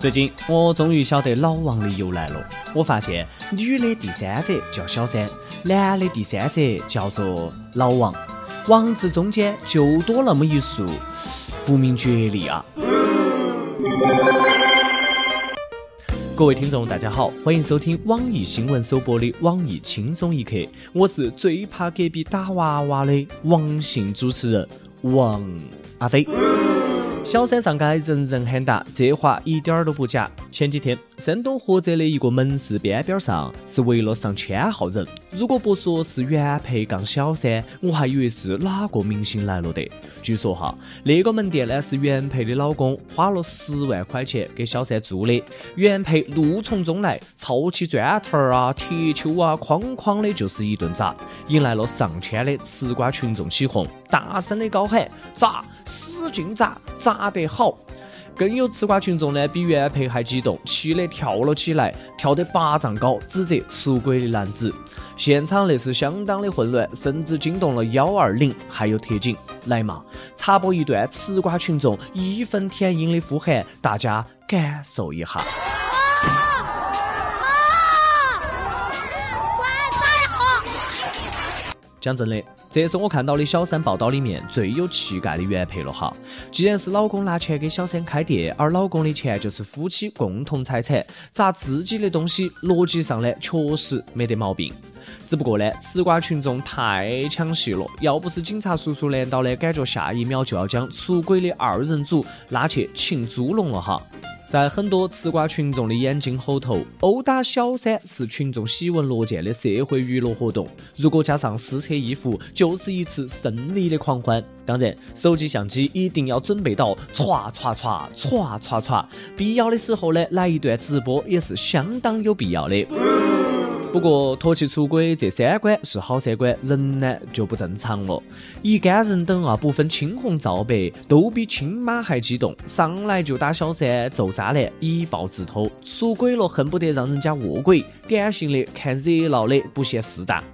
最近我终于晓得老王的由来了。我发现女的第三者叫小三，男的第三者叫做老王，王字中间就多那么一竖，不明觉厉啊！各位听众，大家好，欢迎收听网易新闻首播的网易轻松一刻，我是最怕隔壁打娃娃的王姓主持人王阿飞。小三上街，人人喊打，这话一点儿都不假。前几天，山东菏泽的一个门市边边上是围了上千号人。如果不说是原配杠小三，我还以为是哪个明星来了的。据说哈，那个门店呢是原配的老公花了十万块钱给小三租的。原配怒从中来，抄起砖头啊、铁锹啊，哐哐的就是一顿砸，引来了上千的吃瓜群众起哄，大声的高喊：砸！使劲砸，砸得好！更有吃瓜群众呢，比原配还激动，气得跳了起来，跳得八丈高，指责出轨的男子。现场那是相当的混乱，甚至惊动了幺二零，还有特警。来嘛，插播一段吃瓜群众义愤填膺的呼喊，大家感受一下。讲真的，这是我看到的小三报道里面最有气概的原配了哈。既然是老公拿钱给小三开店，而老公的钱就是夫妻共同财产，砸自己的东西，逻辑上呢确实没得毛病。只不过呢，吃瓜群众太抢戏了，要不是警察叔叔拦到呢，感觉下一秒就要将出轨的二人组拉去擒猪笼了哈。在很多吃瓜群众的眼睛后头，殴打小三是群众喜闻乐见的社会娱乐活动。如果加上私车衣服，就是一次胜利的狂欢。当然，手机相机一定要准备到，歘歘歘歘歘歘，必要的时候呢，来一段直播也是相当有必要的。不过，脱起出轨这三观是好三观，人呢就不正常了。一干人等啊，不分青红皂白，都比亲妈还激动，上来就打小三，揍渣男，以暴制偷，出轨了恨不得让人家卧轨，典型的看热闹的不嫌事大。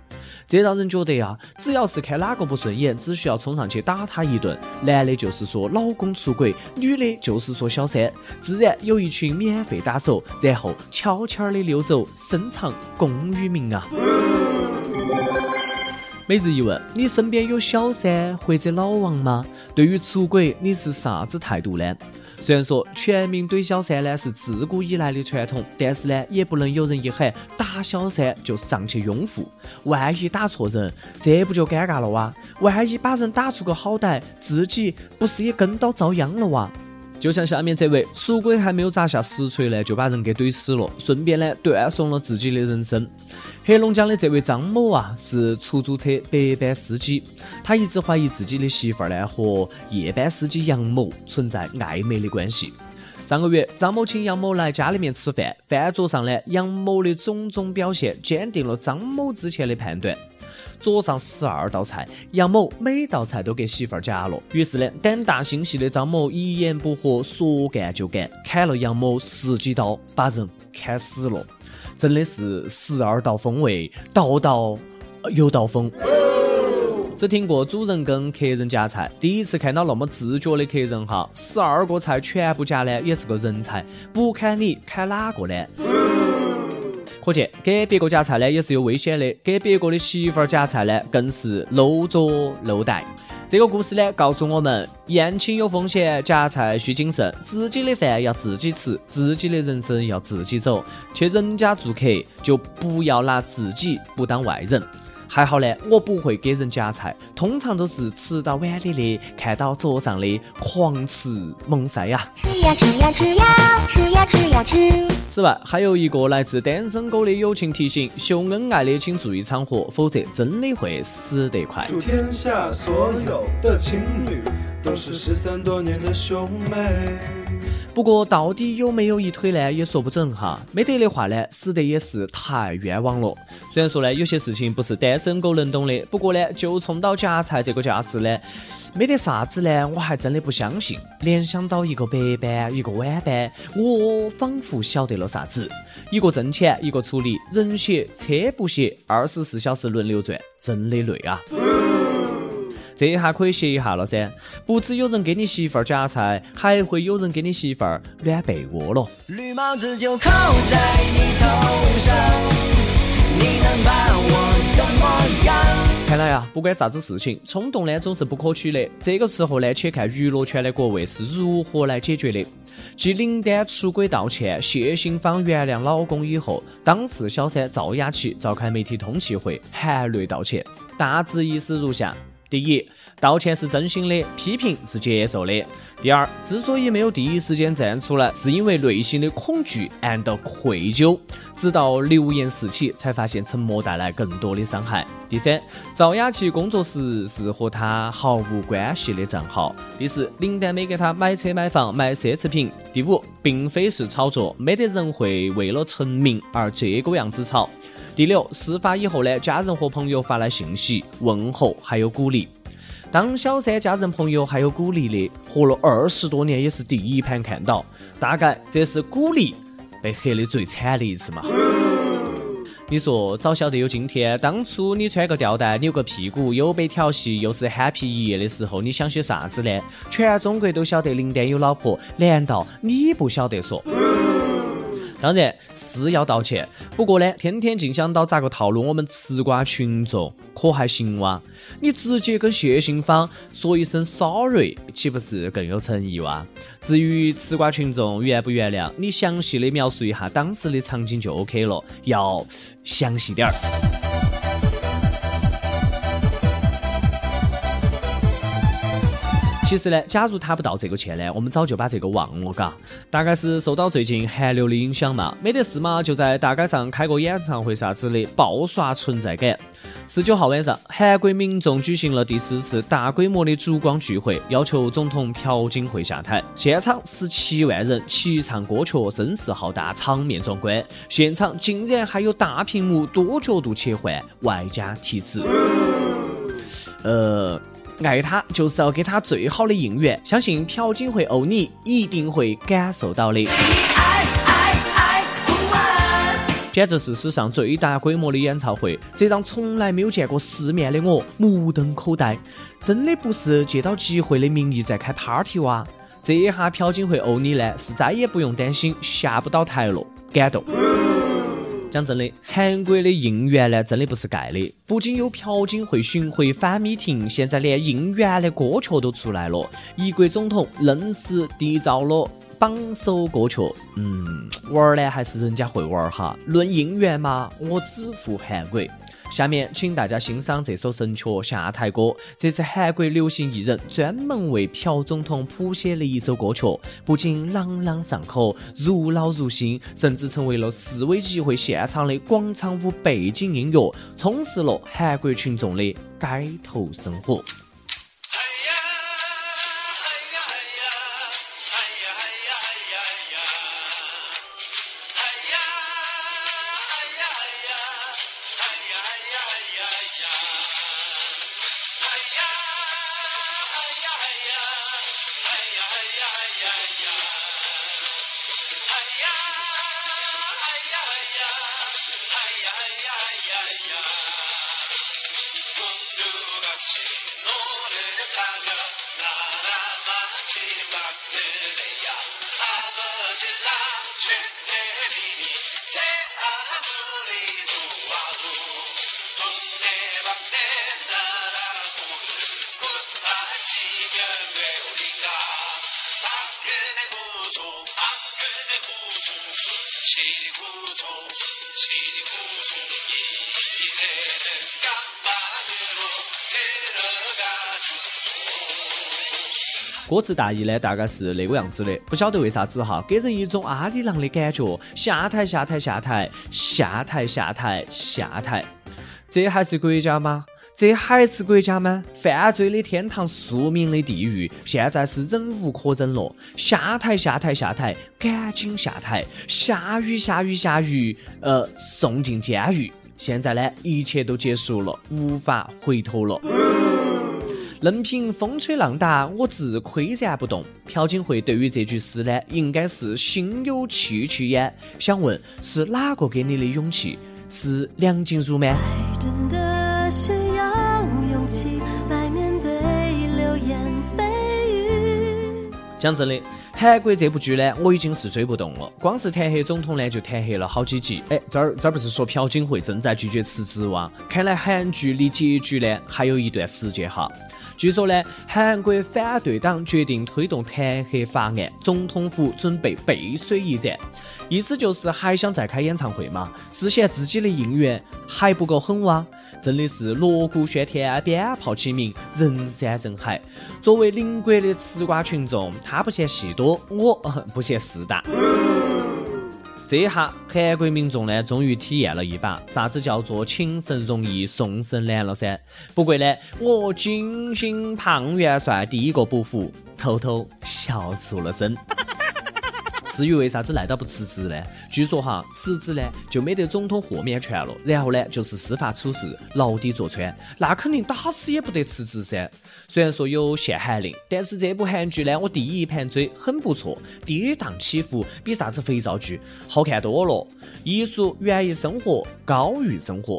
这让人觉得呀，只要是看哪个不顺眼，只需要冲上去打他一顿。男的就是说老公出轨，女的就是说小三，自然有一群免费打手，然后悄悄的溜走，深藏功与名啊。每日一问：你身边有小三或者老王吗？对于出轨，你是啥子态度呢？虽然说全民怼小三呢是自古以来的传统，但是呢也不能有人一喊打小三就上去拥护，万一打错人，这不就尴尬了哇？万一把人打出个好歹，自己不是也跟到遭殃了哇？就像下面这位出轨还没有砸下实锤呢，就把人给怼死了，顺便呢断送了自己的人生。黑龙江的这位张某啊，是出租车白班司机，他一直怀疑自己的媳妇儿呢和夜班司机杨某存在暧昧的关系。上个月，张某请杨某来家里面吃饭，饭桌上呢，杨某的种种表现坚定了张某之前的判断。桌上十二道菜，杨某每道菜都给媳妇儿夹了。于是呢，胆大心细的张某一言不合，说干就干，砍了杨某十几刀，把人砍死了。真的是十二道风味，道道有道风。只听过主人跟客人夹菜，第一次看到那么自觉的客人哈，十二个菜全部夹呢，也是个人才。不砍你，砍哪个呢？可见给别个夹菜呢也是有危险的，给别个的媳妇儿夹菜呢更是漏着漏带。这个故事呢告诉我们，宴请有风险，夹菜需谨慎，自己的饭要自己吃，自己的人生要自己走。去人家做客就不要拿自己不当外人。还好呢，我不会给人夹菜，通常都是吃到碗里的，看到桌上的，狂吃猛塞呀！吃呀吃呀吃呀，吃呀吃呀吃。此外，还有一个来自单身狗的友情提醒：秀恩爱的请注意场合，否则真的会死得快。祝天下所有的情侣都是失散多年的兄妹。不过到底有没有一腿呢？也说不准哈。没得的话呢，死得也是太冤枉了。虽然说呢，有些事情不是单身狗能懂的。不过呢，就冲到夹菜这个架势呢，没得啥子呢，我还真的不相信。联想到一个白班，一个晚班，我仿佛晓得了啥子。一个挣钱，一个处理，人歇车不歇，二十四小时轮流转，真的累啊。这一下可以歇一下了噻。不止有人给你媳妇儿夹菜，还会有人给你媳妇儿暖被窝了。绿帽子就扣在你头上。你能把我怎么样？看来啊，不管啥子事情，冲动呢总是不可取的。这个时候呢，且看娱乐圈的各位是如何来解决的。继林丹出轨道歉，谢杏芳原谅老公以后，当事小三赵雅琪召开媒体通气会，含泪道歉，大致意思如下。第一，道歉是真心的，批评是接受的。第二，之所以没有第一时间站出来，是因为内心的恐惧 and 愧疚，直到流言四起，才发现沉默带来更多的伤害。第三，赵雅琪工作室是和他毫无关系的账号。第四，林丹没给他买车买房买奢侈品。第五，并非是炒作，没得人会为了成名而这个样子炒。第六，事发以后呢，家人和朋友发来信息问候，还有鼓励。当小三家人朋友还有鼓励的，活了二十多年也是第一盘看到。大概这是鼓励被黑的最惨的一次嘛？你说早晓得有今天，当初你穿个吊带扭个屁股又被调戏，又是 happy 一夜的时候，你想些啥子呢？全中国都晓得林丹有老婆，难道你不晓得说？当然是要道歉，不过呢，天天净想到咋个套路我们吃瓜群众，可还行哇？你直接跟谢杏芳说一声 sorry，岂不是更有诚意哇？至于吃瓜群众原不原谅，你详细的描述一下当时的场景就 OK 了，要详细点儿。其实呢，假如他不道这个歉呢，我们早就把这个忘了，嘎。大概是受到最近韩流的影响嘛，没得事嘛，就在大街上开个演唱会啥子的，爆刷存在感。十九号晚上，韩国民众举行了第四次大规模的烛光聚会，要求总统朴槿惠下台。现场十七万人齐唱歌曲，声势浩大，场面壮观。现场竟然还有大屏幕多角度切换，外加提词。呃。爱他就是要给他最好的应援，相信朴槿惠欧尼一定会感受到的。简直是史上最大规模的演唱会，这让从来没有见过世面的我目瞪口呆。真的不是借到集会的名义在开 party 哇？这一下朴槿惠欧尼呢，是再也不用担心下不到台了，感动。讲真的，韩国的应援呢，真的不是盖的。不仅有朴槿惠巡回反米亭，现在连应援的歌曲都出来了。一国总统愣是缔造了榜首歌曲。嗯，玩儿呢还是人家会玩儿哈。论应援嘛，我只服韩国。下面请大家欣赏这首神曲《下台歌》，这是韩国流行艺人专门为朴总统谱写的一首歌曲，不仅朗朗上口、入脑入心，甚至成为了示威集会现场的广场舞背景音乐，充实了韩国群众的街头生活。歌词大意呢，大概是那个样子的，不晓得为啥子哈，给人一种阿里郎的感觉。下台，下台，下台，下台，下台，下台。这还是国家吗？这还是国家吗？犯罪的天堂，庶民的地狱，现在是忍无可忍了。下台，下台，下台，赶紧下台。下雨，下雨，下雨，呃，送进监狱。现在呢，一切都结束了，无法回头了。任凭风吹浪打我自岿然不动。朴槿惠对于这句诗呢应该是心有戚戚焉。想问是哪个给你的勇气？是梁静茹吗？真的需要勇气来面对流言蜚语。讲真的韩国这部剧呢，我已经是追不动了。光是弹劾总统呢，就弹劾了好几集。哎，这儿这儿不是说朴槿惠正在拒绝辞职哇？看来韩剧离结局呢还有一段时间哈。据说呢，韩国反对党决定推动弹劾法案，总统府准备背水一战，意思就是还想再开演唱会吗？是嫌自己的应援还不够狠哇？真的是锣鼓喧天，鞭炮齐鸣，人山人海。作为邻国的吃瓜群众，他不嫌戏多，我不嫌事大。这一下韩国民众呢，终于体验了一把啥子叫做请神容易送神难了噻。不过呢，我金星胖元帅第一个不服，偷偷笑出了声。至于为啥子赖到不辞职呢？据说哈，辞职呢就没得总统豁免权了，然后呢就是司法处置，牢底坐穿，那肯定打死也不得辞职噻。虽然说有限韩令，但是这部韩剧呢，我第一盘追很不错，跌宕起伏，比啥子肥皂剧好看多了。艺术源于生活，高于生活。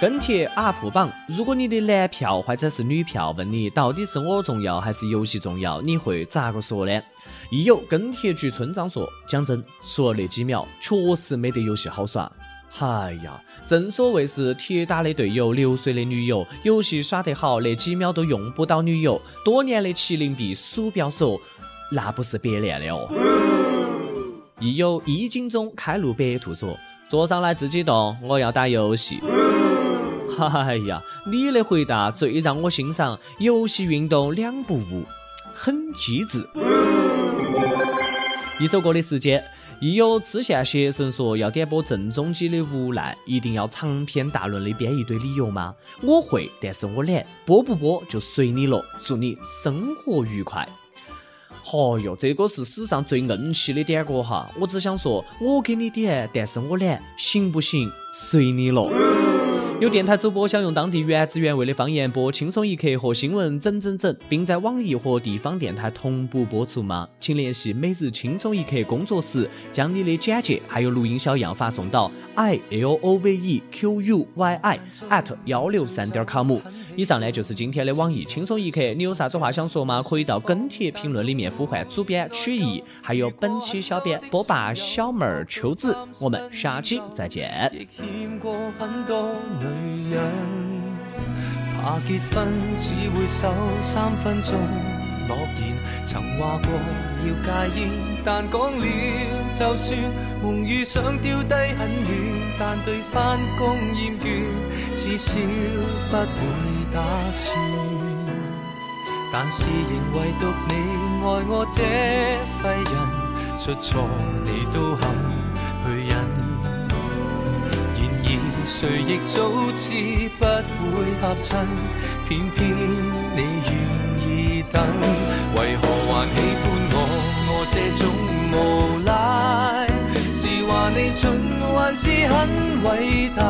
跟帖 UP 榜，如果你的男票或者是女票问你到底是我重要还是游戏重要，你会咋个说呢？亦有跟帖局村长说：“讲真，除了那几秒，确实没得游戏好耍。哎呀，正所谓是铁打的队友，流水的女友，游戏耍得好，那几秒都用不到女友。多年的麒麟臂鼠标手，那不是别练的哦。”亦有易经中开路白兔说：“坐上来自己动，我要打游戏。”哎呀，你的回答最让我欣赏，游戏运动两不误，很机智。一首歌的时间，亦有痴线邪神说要点播郑中基的《无奈》，一定要长篇大论的编一堆理由吗？我会，但是我懒，播不播就随你了。祝你生活愉快。哦哟，这个是史上最硬气的点歌哈！我只想说，我给你点，但是我懒，行不行？随你了。有电台主播想用当地原汁原味的方言播《轻松一刻》和新闻整整整，并在网易和地方电台同步播出吗？请联系每日轻松一刻工作室，将你的简介还有录音小样发送到 i l o v e q u y i at 幺六三点 com。以上呢就是今天的网易轻松一刻，你有啥子话想说吗？可以到跟帖评论里面呼唤主编曲艺，还有本期小编波霸小妹儿秋子。我们下期再见。也听过很多女人怕结婚，只会守三分钟诺言。曾话过要戒烟，但讲了就算。梦遇想丢低很远，但对翻工厌倦，至少不会打算。但是仍唯独你爱我这废人，出错你都肯谁亦早知不会合衬，偏偏你愿意等。为何还喜欢我？我这种无赖，是话你蠢还是很伟大？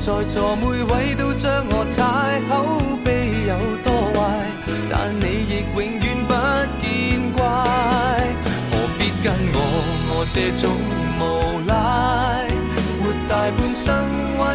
在座每位都将我踩，口碑有